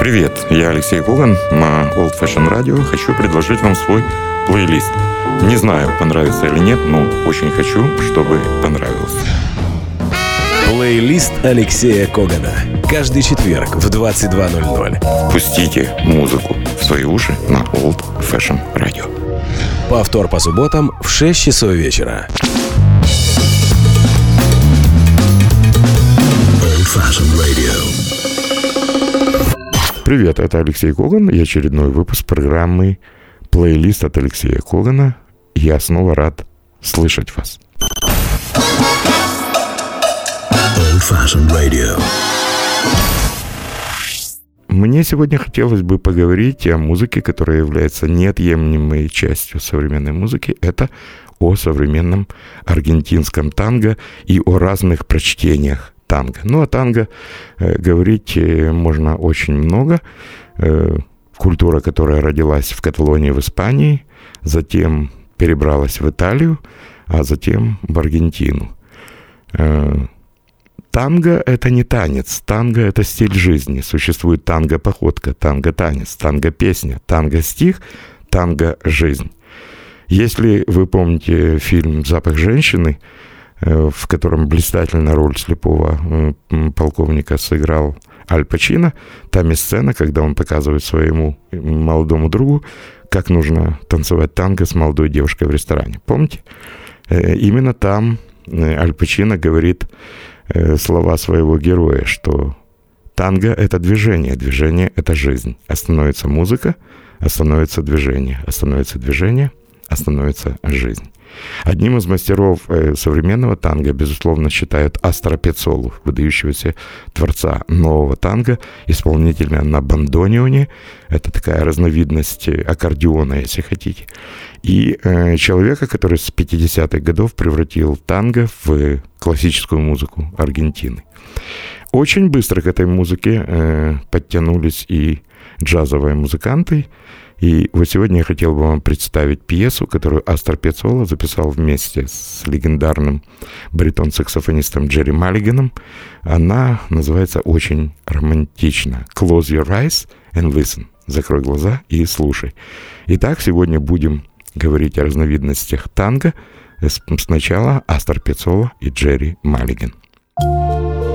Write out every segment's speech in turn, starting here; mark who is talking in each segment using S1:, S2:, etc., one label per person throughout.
S1: Привет, я Алексей Коган на Old Fashion Radio. Хочу предложить вам свой плейлист. Не знаю, понравится или нет, но очень хочу, чтобы понравился.
S2: Плейлист Алексея Когана. Каждый четверг в 22.00.
S1: Пустите музыку в свои уши на Old Fashion Radio.
S2: Повтор по субботам в 6 часов вечера.
S3: Old Fashioned Radio.
S1: Привет, это Алексей Коган и очередной выпуск программы «Плейлист от Алексея Когана». Я снова рад слышать вас. Мне сегодня хотелось бы поговорить о музыке, которая является неотъемлемой частью современной музыки. Это о современном аргентинском танго и о разных прочтениях танго. Ну, о танго э, говорить э, можно очень много. Э, культура, которая родилась в Каталонии, в Испании, затем перебралась в Италию, а затем в Аргентину. Танго — это не танец, танго — это стиль жизни. Существует танго-походка, танго-танец, танго-песня, танго-стих, танго-жизнь. Если вы помните фильм «Запах женщины», в котором блистательно роль слепого э, полковника сыграл Аль Пачино, там есть сцена, когда он показывает своему молодому другу, как нужно танцевать танго с молодой девушкой в ресторане. Помните? Э, Именно там Аль Пачино говорит э, слова своего героя, что танго — это движение, движение — это жизнь. Остановится музыка, остановится движение, остановится движение, остановится жизнь. Одним из мастеров э, современного танго, безусловно, считают Астро Пецолу, выдающегося творца нового танго, исполнителя на бандонионе. Это такая разновидность э, аккордеона, если хотите. И э, человека, который с 50-х годов превратил танго в классическую музыку Аргентины. Очень быстро к этой музыке подтянулись и джазовые музыканты. И вот сегодня я хотел бы вам представить пьесу, которую Астер Пецола записал вместе с легендарным баритон-саксофонистом Джерри Маллиганом. Она называется очень романтично. «Close your eyes and listen». Закрой глаза и слушай. Итак, сегодня будем говорить о разновидностях танго. Сначала Астер Пецола и Джерри Маллиган.
S3: Old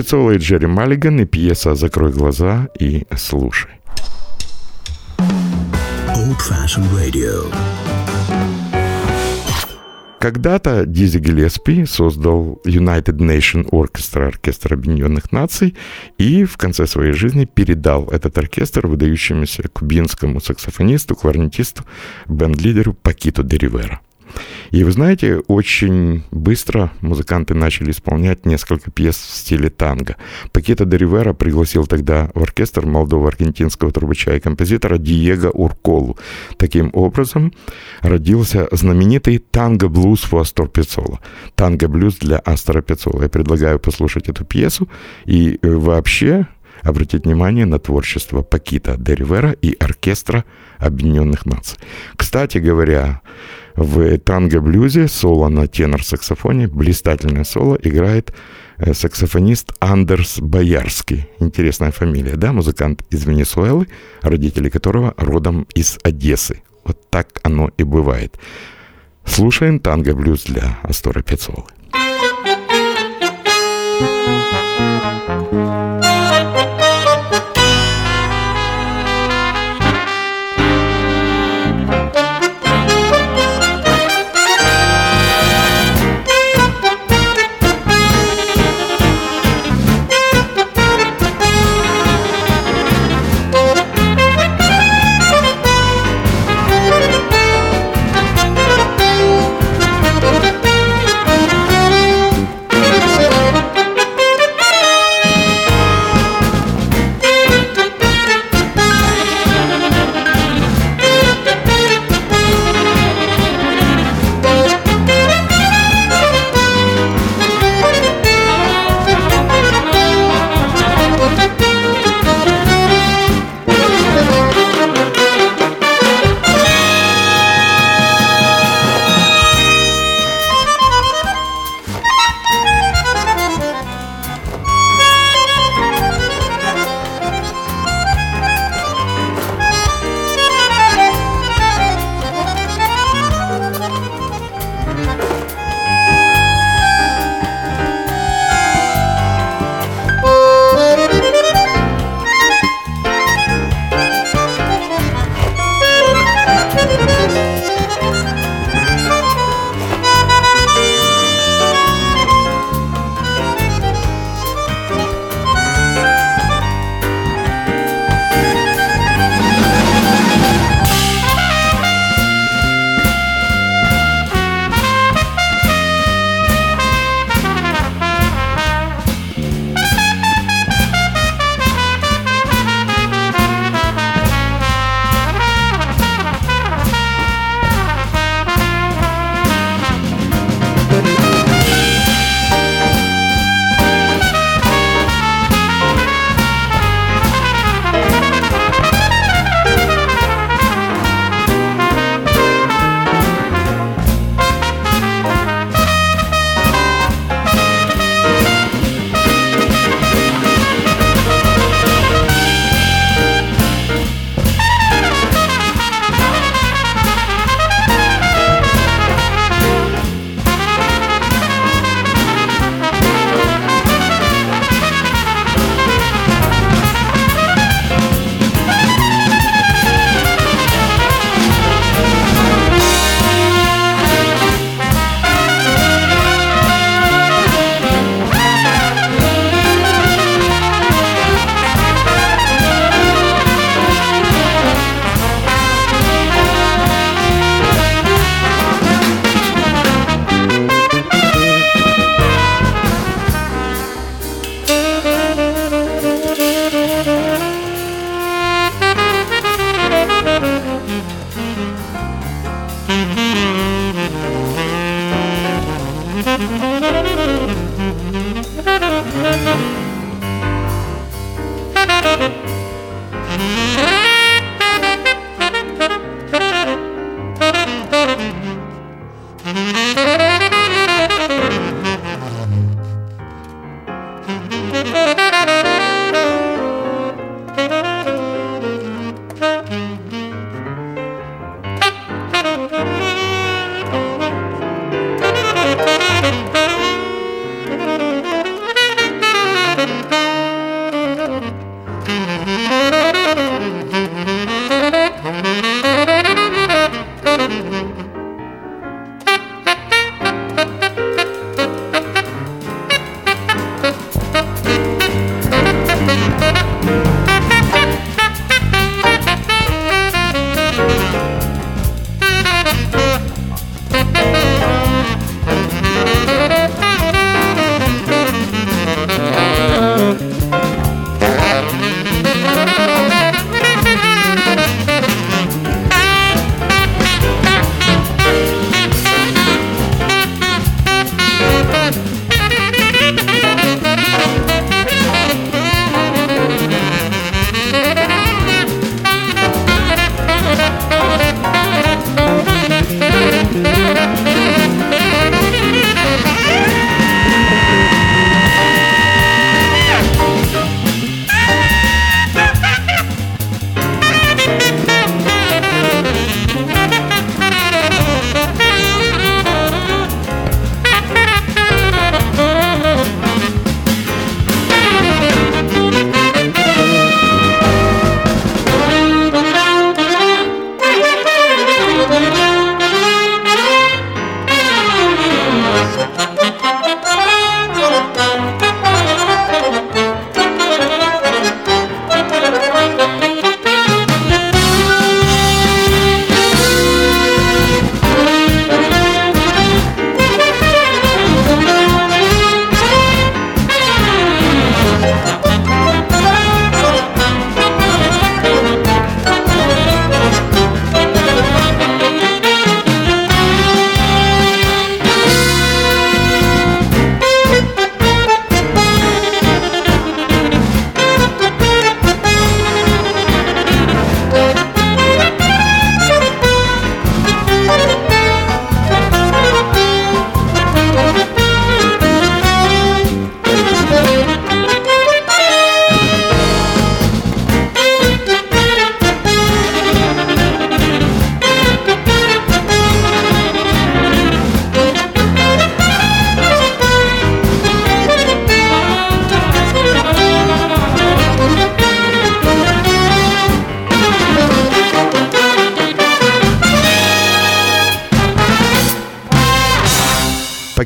S1: Астер Пиццола и Джерри Маллиган и пьеса «Закрой глаза и слушай».
S3: Old Fashioned Radio.
S1: Когда-то Дизи Гиллеспи создал United Nation Orchestra, оркестр Объединенных Наций, и в конце своей жизни передал этот оркестр выдающемуся кубинскому саксофонисту, кларнетисту, бенд-лидеру Пакиту де Ривера. И вы знаете, очень быстро музыканты начали исполнять несколько пьес в стиле танго. Пакета де Ривера пригласил тогда в оркестр молодого аргентинского трубача и композитора Диего Урколу. Таким образом родился знаменитый танго-блюз у Астор Пиццола. Танго-блюз для Астора Пиццола. Я предлагаю послушать эту пьесу и э, вообще обратить внимание на творчество Пакита де Ривера и оркестра Объединенных Наций. Кстати говоря, в танго-блюзе соло на тенор-саксофоне, блистательное соло, играет э, саксофонист Андерс Боярский. Интересная фамилия, да, музыкант из Венесуэлы, родители которого родом из Одессы. Вот так оно и бывает. Слушаем танго-блюз для Астора Пецолы.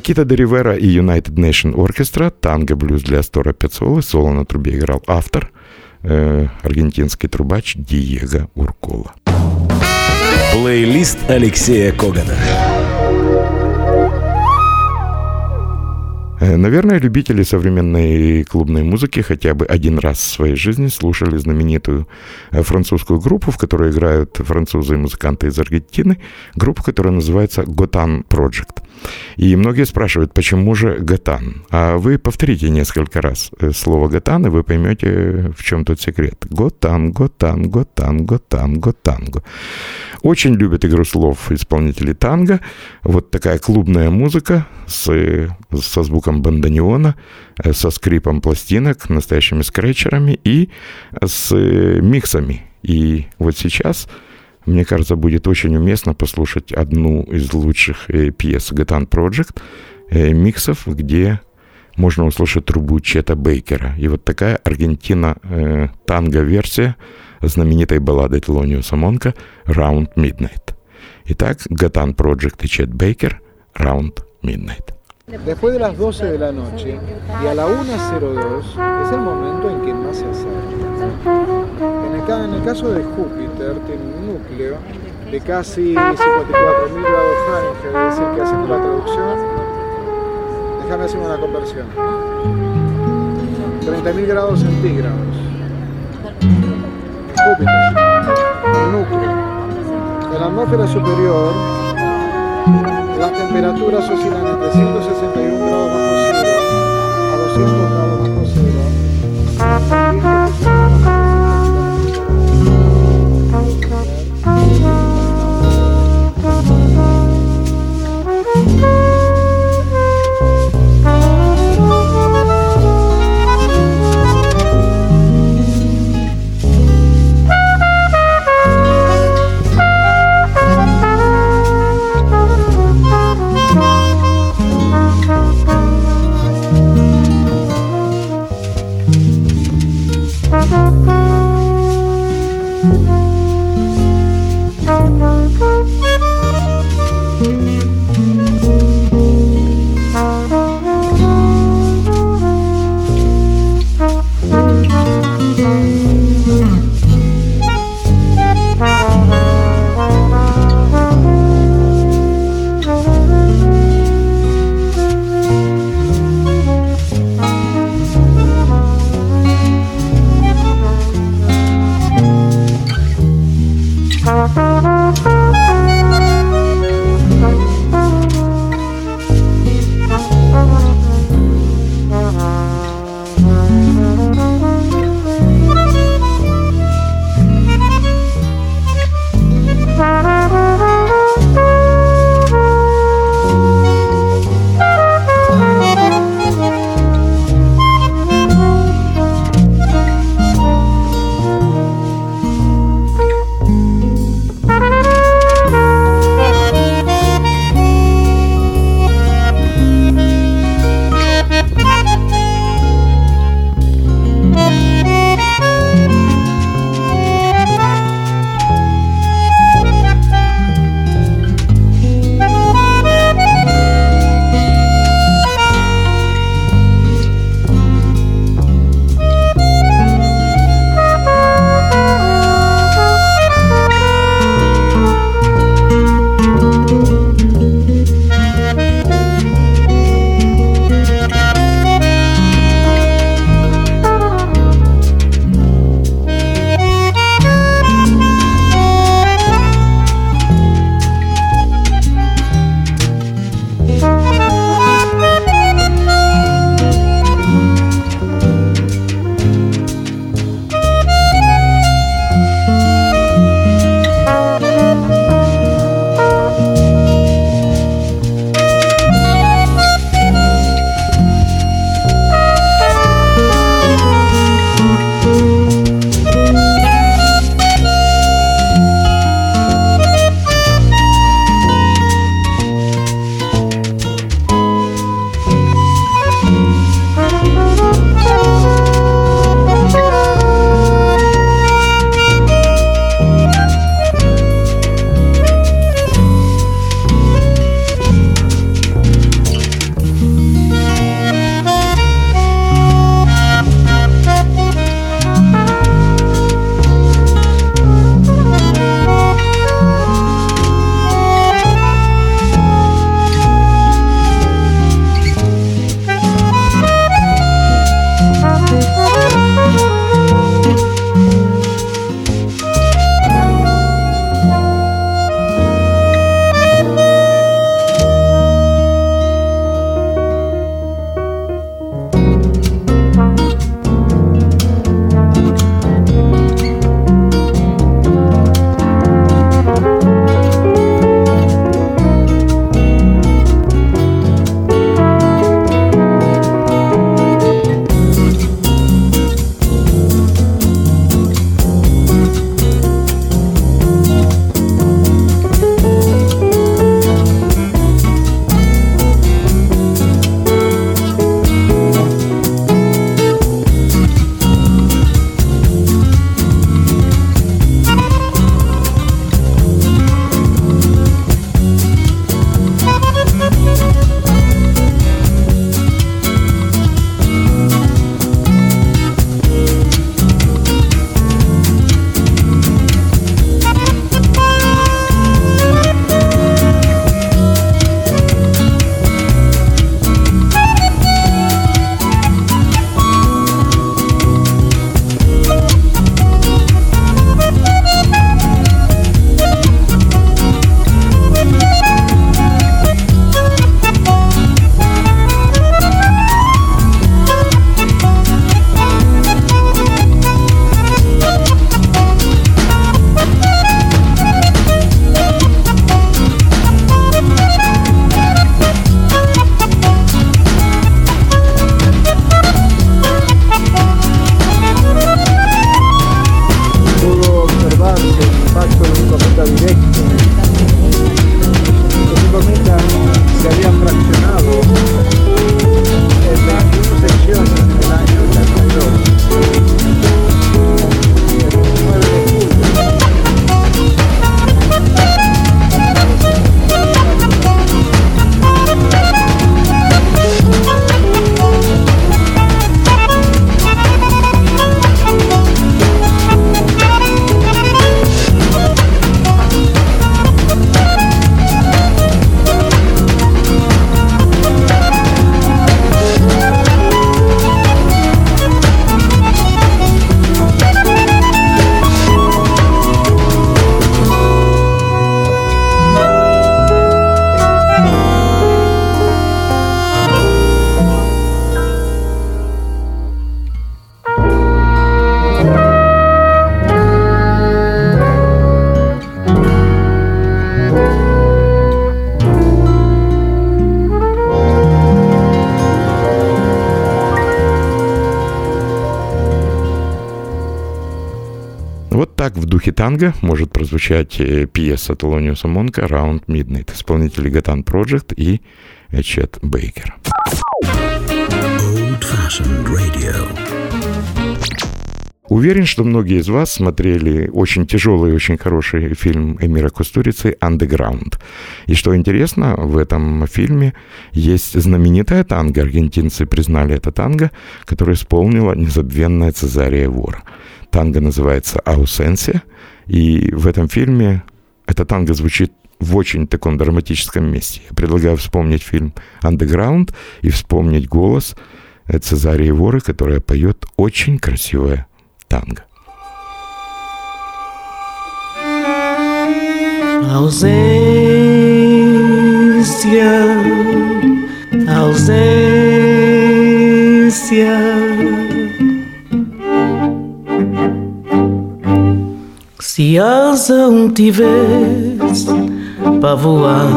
S1: Пакита де Ривера и United Nation Orchestra, танго блюз для Астора Пецолы, соло на трубе играл автор, э, аргентинский трубач Диего Уркола.
S2: Плейлист Алексея Когана.
S1: Э, наверное, любители современной клубной музыки хотя бы один раз в своей жизни слушали знаменитую э, французскую группу, в которой играют французы и музыканты из Аргентины, группу, которая называется Gotan Project. И многие спрашивают, почему же Готан? А вы повторите несколько раз э, слово Готан, и вы поймете, в чем тут секрет. Готан, Готан, Готан, Готан, Готанго. Очень любят игру слов исполнители танго. Вот такая клубная музыка с, со звуком бандонеона, э, со скрипом пластинок, настоящими скретчерами и с миксами. И вот сейчас мне кажется, будет очень уместно послушать одну из лучших э, пьес Гатан Project, э, миксов, где можно услышать трубу Чета Бейкера. И вот такая Аргентина э, танго-версия знаменитой баллады Телониуса Монка «Round Midnight». Итак, Гатан Project и Чет Бейкер «Round Midnight».
S4: Después de las 12 de la noche y a la 1.02 es el momento en que más se acerca. En el caso de Júpiter tiene un núcleo de casi 54.000 grados Fahrenheit, es decir, que haciendo la traducción, déjame hacer una conversión, 30.000 grados centígrados. Júpiter, el núcleo. En la atmósfera superior, temperaturas oscilan entre 161 grados bajo cero a 200 grados bajo cero.
S1: Духе танго может прозвучать э, пьеса Толониуса Монка «Round Midnight», исполнители Гатан Project и Чет Бейкер.
S3: Old.
S1: Уверен, что многие из вас смотрели очень тяжелый и очень хороший фильм Эмира Кустурицы «Underground». И что интересно, в этом фильме есть знаменитая танго, аргентинцы признали это танго, которое исполнила незабвенная Цезария Вора. Танго называется «Аусенсия», и в этом фильме это танго звучит в очень таком драматическом месте. Я предлагаю вспомнить фильм «Underground» и вспомнить голос Цезарии Воры, которая поет очень красивое tanga.
S5: Ausência, ausência. Se asa um tivesse para voar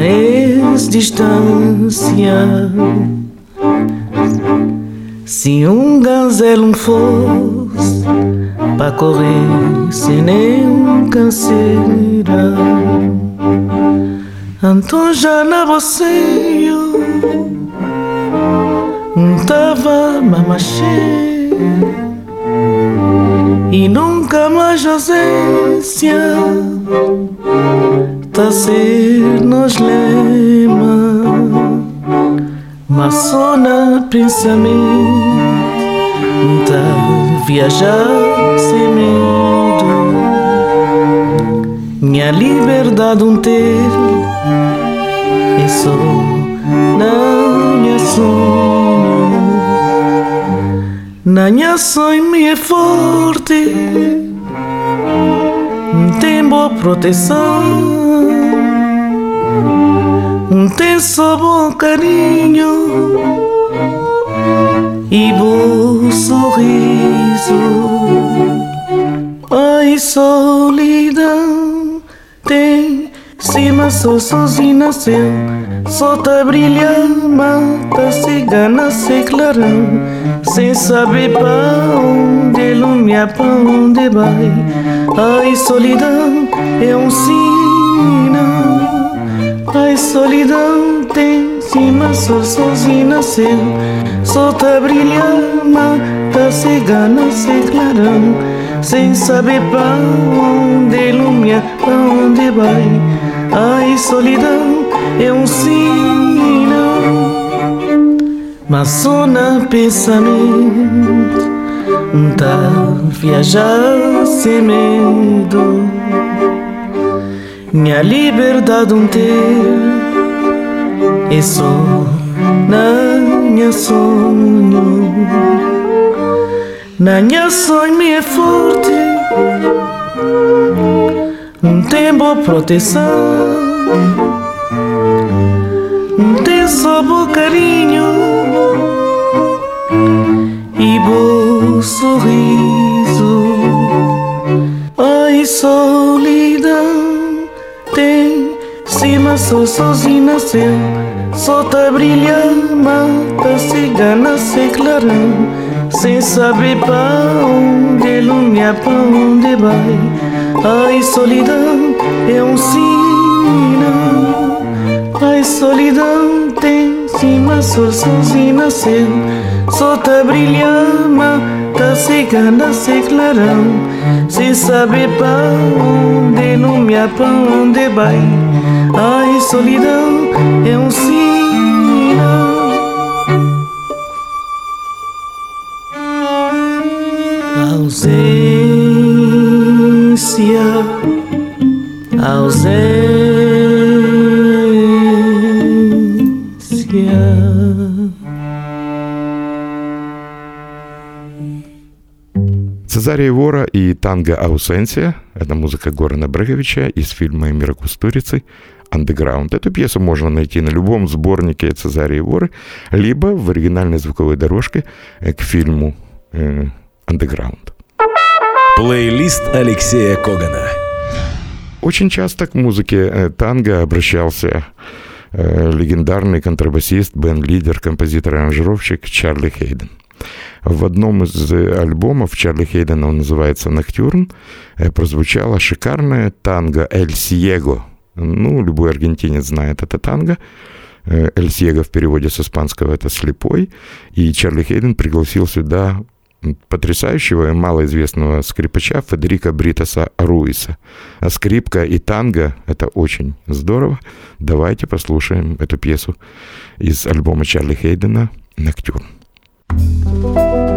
S5: és distância. Se um gazelo for para correr sem nenhum canseira, então já na eu tava mamachê e nunca mais ausência tá ser nos lema. Mas só na pensamento tá viajar sem medo. Minha liberdade um ter é só minha sonho na minha sonho me é forte. Tem boa proteção. Tem só bom carinho e bom sorriso. Ai, solidão tem cima só sozinho nasceu. Só tá brilhando, mata cigana, se clarão Sem saber pra onde lumia, pra onde vai Ai, solidão é um sinal Ai, solidão tem cima, sozinho nasceu Só tá brilhando, mata cigana, se clarão Sem saber pra onde lumia, pra onde vai Ai, solidão é um sinal, mas só na pensamento tá viajar sem medo. Minha liberdade um ter só na minha sonho. Na minha sonho é forte, um tempo proteção só bom carinho e bom sorriso. Ai, solidão tem cima só sozinho nasceu. Só tá brilhando, mata cigana, se clarão. Sem saber pra onde lumia, pra onde vai. Ai, solidão é um sinal. Ai, solidão tem cima, só sozinho nasceu. Só tá brilhando, tá cigana, se clarão. Sem saber pra onde lumia, pra onde vai. Ai, solidão é um sinal. Ausência, ausência.
S1: Цезария Вора и танго «Аусенсия» — это музыка Горана Бреговича из фильма «Мира Кустурицы» «Underground». Эту пьесу можно найти на любом сборнике Цезарии Воры, либо в оригинальной звуковой дорожке к фильму э, «Underground».
S2: Плейлист Алексея Когана.
S1: Очень часто к музыке э, танго обращался э, легендарный контрабасист, бенд-лидер, композитор и аранжировщик Чарли Хейден. В одном из альбомов Чарли Хейдена, он называется «Ноктюрн», прозвучала шикарная танго «Эль Сиего». Ну, любой аргентинец знает это танго. Эль Сиего в переводе с испанского это «слепой». И Чарли Хейден пригласил сюда потрясающего и малоизвестного скрипача Федерика Бритаса Руиса. А скрипка и танго — это очень здорово. Давайте послушаем эту пьесу из альбома Чарли Хейдена «Ноктюрн». группа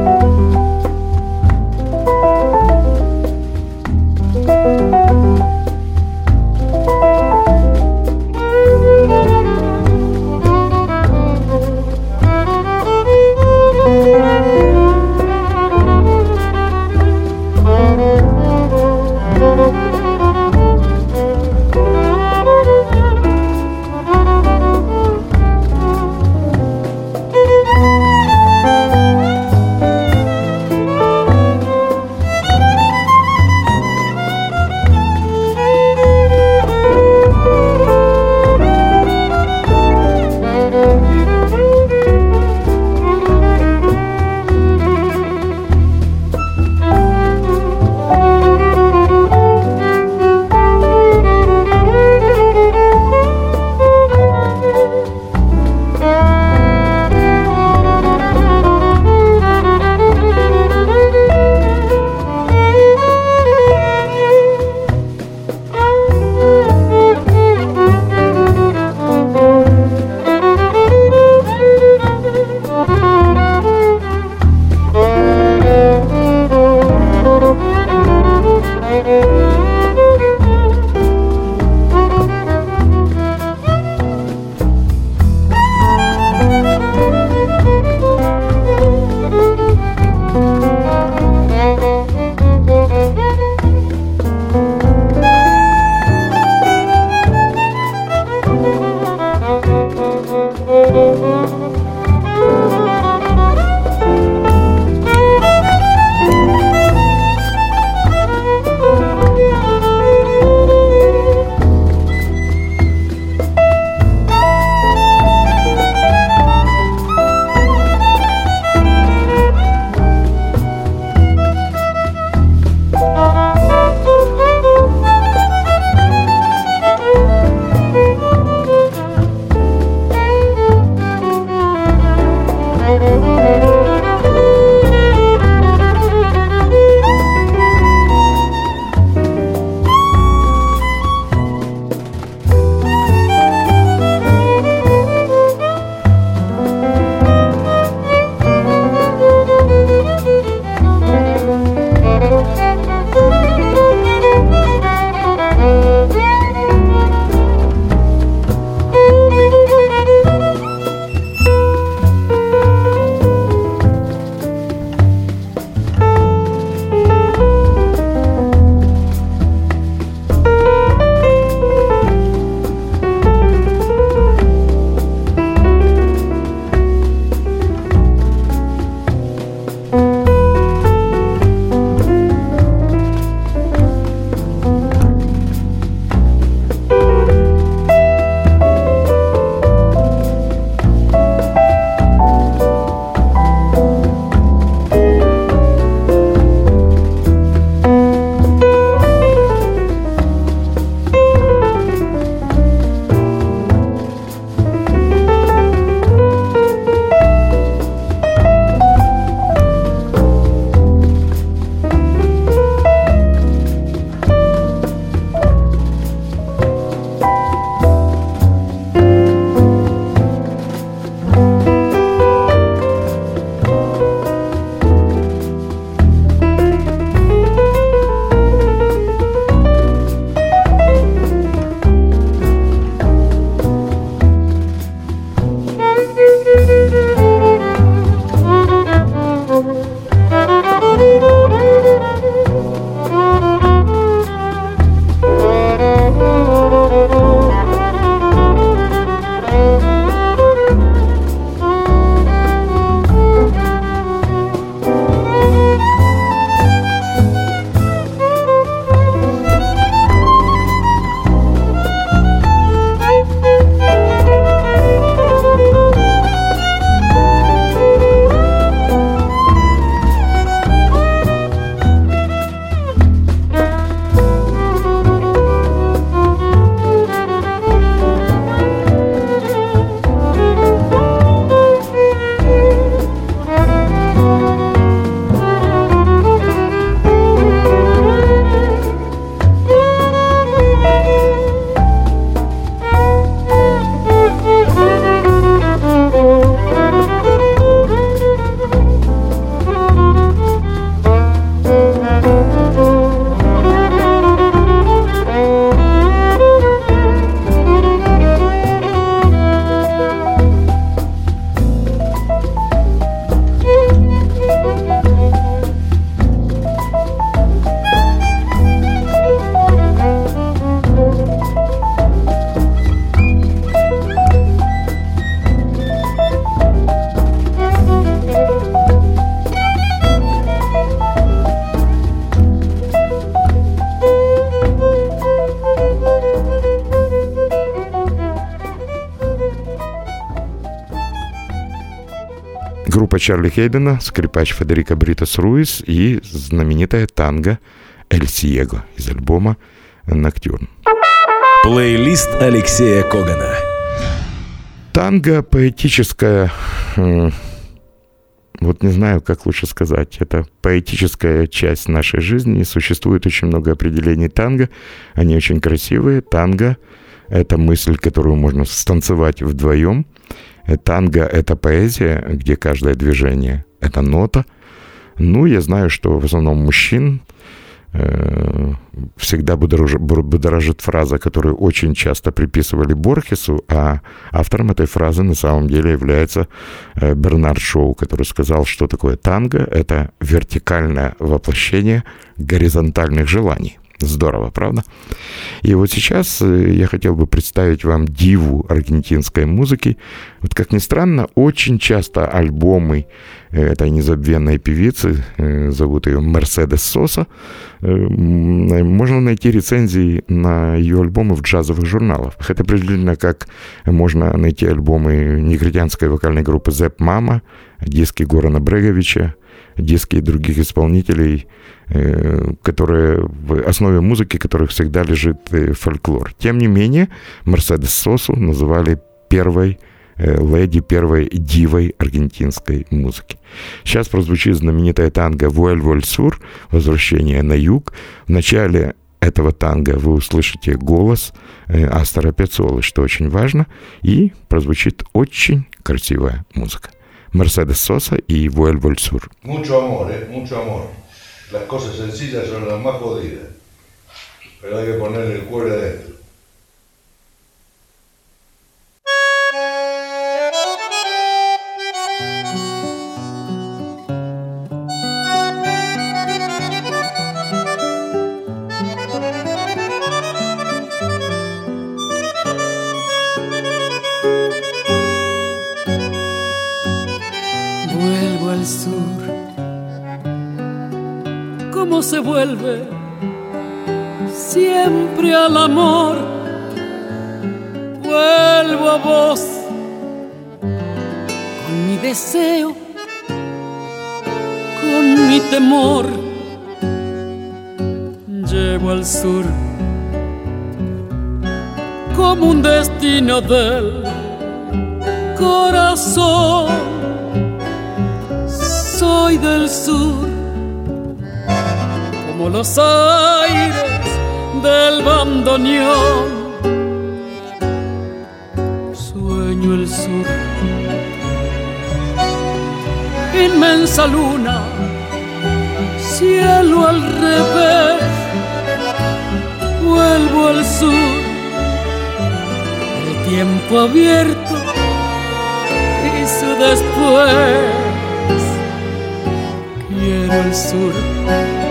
S1: Чарли Хейдена, скрипач Федерико Бритас Руис и знаменитая танго «Эль Сиего» из альбома «Ноктюрн».
S2: Плейлист Алексея Когана.
S1: Танго поэтическая, вот не знаю, как лучше сказать, это поэтическая часть нашей жизни. Существует очень много определений танго, они очень красивые. Танго — это мысль, которую можно станцевать вдвоем. Танго — это поэзия, где каждое движение — это нота. Ну, я знаю, что в основном мужчин — Э, всегда будоражит фраза, которую очень часто приписывали Борхесу, а автором этой фразы на самом деле является э, Бернард Шоу, который сказал, что такое танго. Это вертикальное воплощение горизонтальных желаний. Здорово, правда? И вот сейчас э, я хотел бы представить вам диву аргентинской музыки. Вот как ни странно, очень часто альбомы э, этой незабвенной певицы, э, зовут ее Мерседес Соса, можно найти рецензии на ее альбомы в джазовых журналах. Это определенно как можно найти альбомы негритянской вокальной группы «Зеп Мама», диски Горана Бреговича, диски других исполнителей – которые в основе музыки, которых всегда лежит э, фольклор. Тем не менее, Мерседес Сосу называли первой э, леди, первой дивой аргентинской музыки. Сейчас прозвучит знаменитая танго «Вуэль Сур» «Возвращение на юг». В начале этого танго вы услышите голос Астора Пецолы, что очень важно, и прозвучит очень красивая музыка. Мерседес Соса и «Вуэль Сур».
S6: Mucho amor, eh? mucho amor. Las cosas sencillas son las más jodidas, pero hay que ponerle el cuero adentro.
S7: Se vuelve siempre al amor. Vuelvo a vos con mi deseo, con mi temor. Llevo al sur como un destino del corazón. Soy del sur como los aires del bandoneón. Sueño el sur, inmensa luna, cielo al revés. Vuelvo al sur, el tiempo abierto y su después. Quiero el sur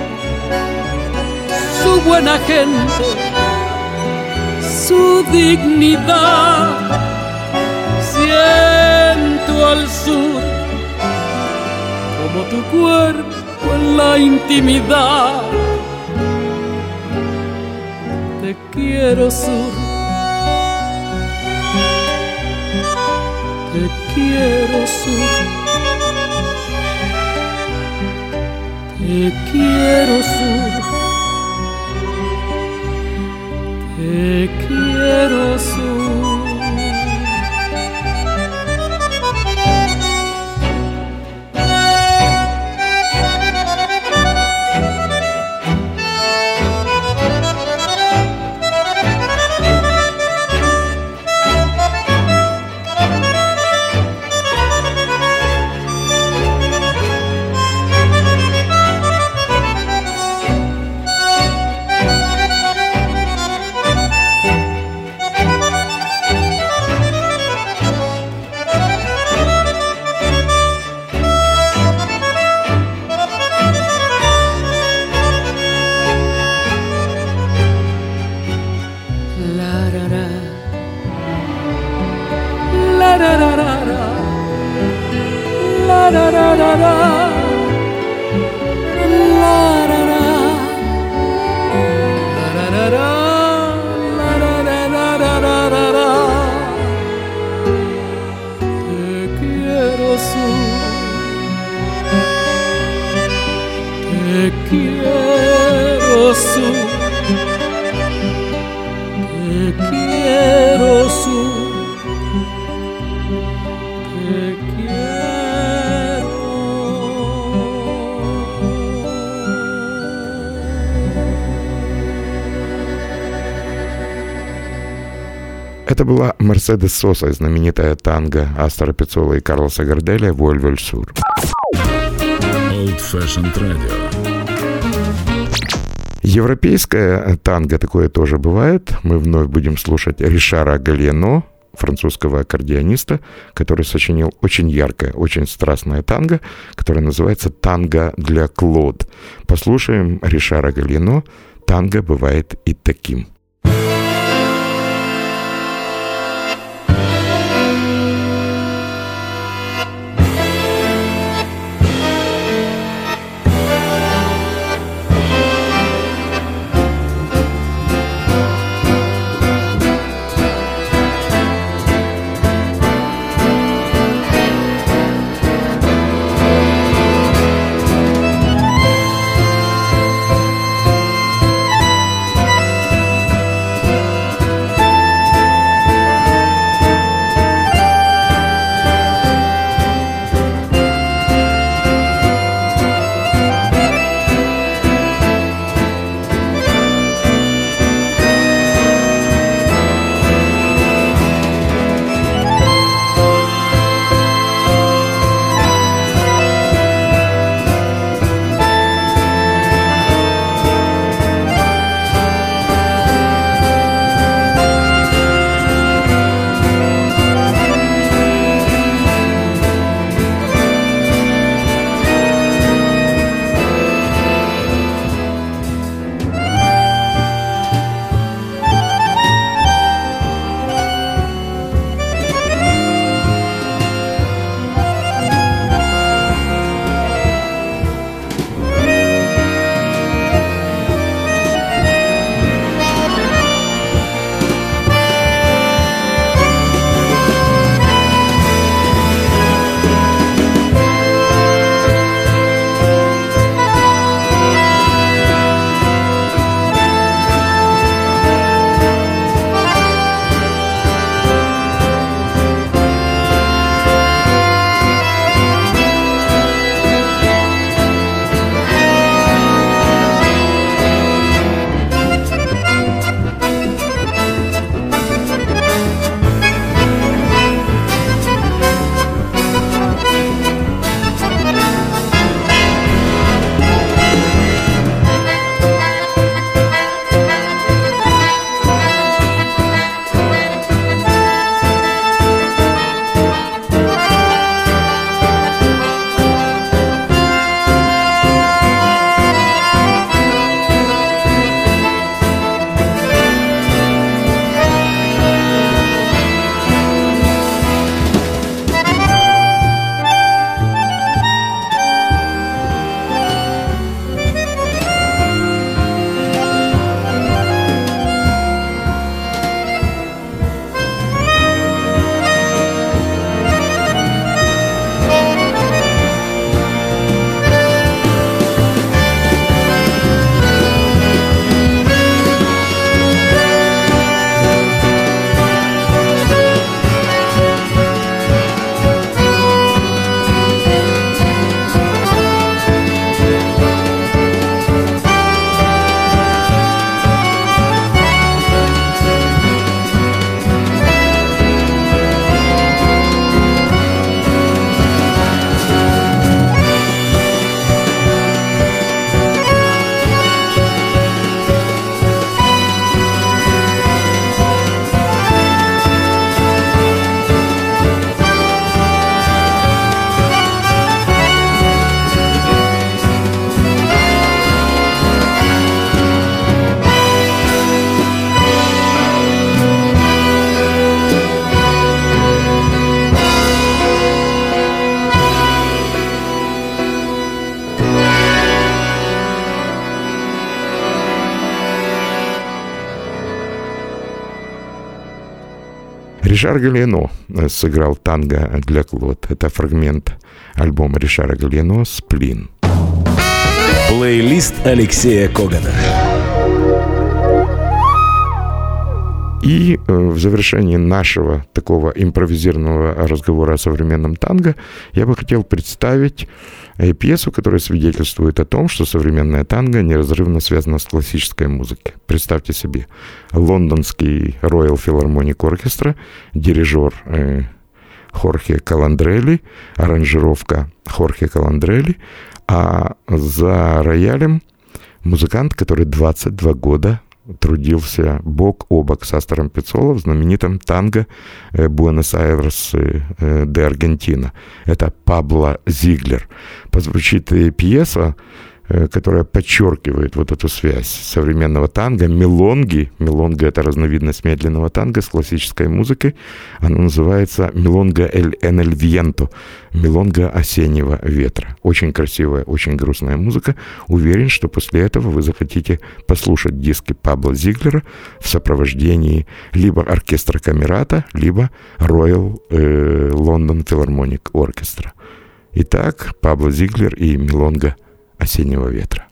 S7: su buena gente, su dignidad. Siento al sur como tu cuerpo en la intimidad. Te quiero sur. Te quiero sur. Te quiero sur. Te quiero
S1: Это была Мерседес Соса, знаменитая танго Астора Пиццола и Карлоса Горделя «Вольвель Сур».
S3: Old Fashioned Radio.
S1: Европейское танго такое тоже бывает. Мы вновь будем слушать Ришара Галено, французского аккордеониста, который сочинил очень яркое, очень страстное танго, которое называется «Танго для Клод». Послушаем Ришара Галено «Танго бывает и таким». Ришар Галино сыграл танго для Клод. Это фрагмент альбома Ришара Галино «Сплин».
S2: Плейлист Алексея Когана.
S1: И э, в завершении нашего такого импровизированного разговора о современном танго я бы хотел представить и пьесу, которая свидетельствует о том, что современная танго неразрывно связана с классической музыкой. Представьте себе, лондонский Royal Philharmonic Orchestra, дирижер э, Хорхе Каландрелли, аранжировка Хорхе Каландрелли, а за роялем музыкант, который 22 года трудился бок о бок с Астором Пиццоло в знаменитом танго э, «Буэнос-Айрес э, де Аргентина». Это Пабло Зиглер. Позвучит пьеса Э, которая подчеркивает вот эту связь современного танго, мелонги. Мелонга — это разновидность медленного танго с классической музыкой. Она называется «Мелонга эль эн эль вьенто», «Мелонга осеннего ветра». Очень красивая, очень грустная музыка. Уверен, что после этого вы захотите послушать диски Пабло Зиглера в сопровождении либо оркестра Камерата, либо Royal э, London Philharmonic Orchestra. Итак, Пабло Зиглер и Мелонга осеннего ветра.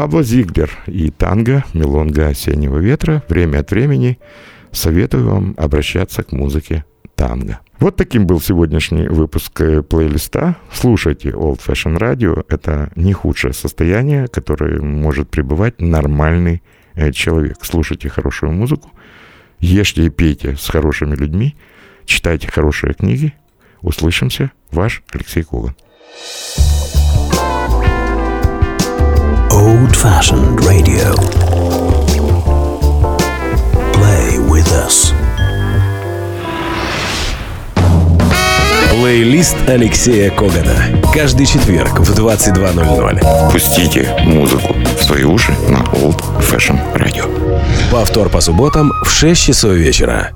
S1: Пабло Зиглер и танго «Мелонга осеннего ветра» время от времени советую вам обращаться к музыке танго. Вот таким был сегодняшний выпуск э, плейлиста. Слушайте Old Fashion Radio. Это не худшее состояние, которое может пребывать нормальный э, человек. Слушайте хорошую музыку, ешьте и пейте с хорошими людьми, читайте хорошие книги. Услышимся. Ваш Алексей Коган.
S2: Old Fashioned Radio. Play with us. Плейлист Алексея Когана. Каждый четверг в 22.00.
S1: Пустите музыку в свои уши на Old Fashion Radio.
S2: Повтор по субботам в 6 часов вечера.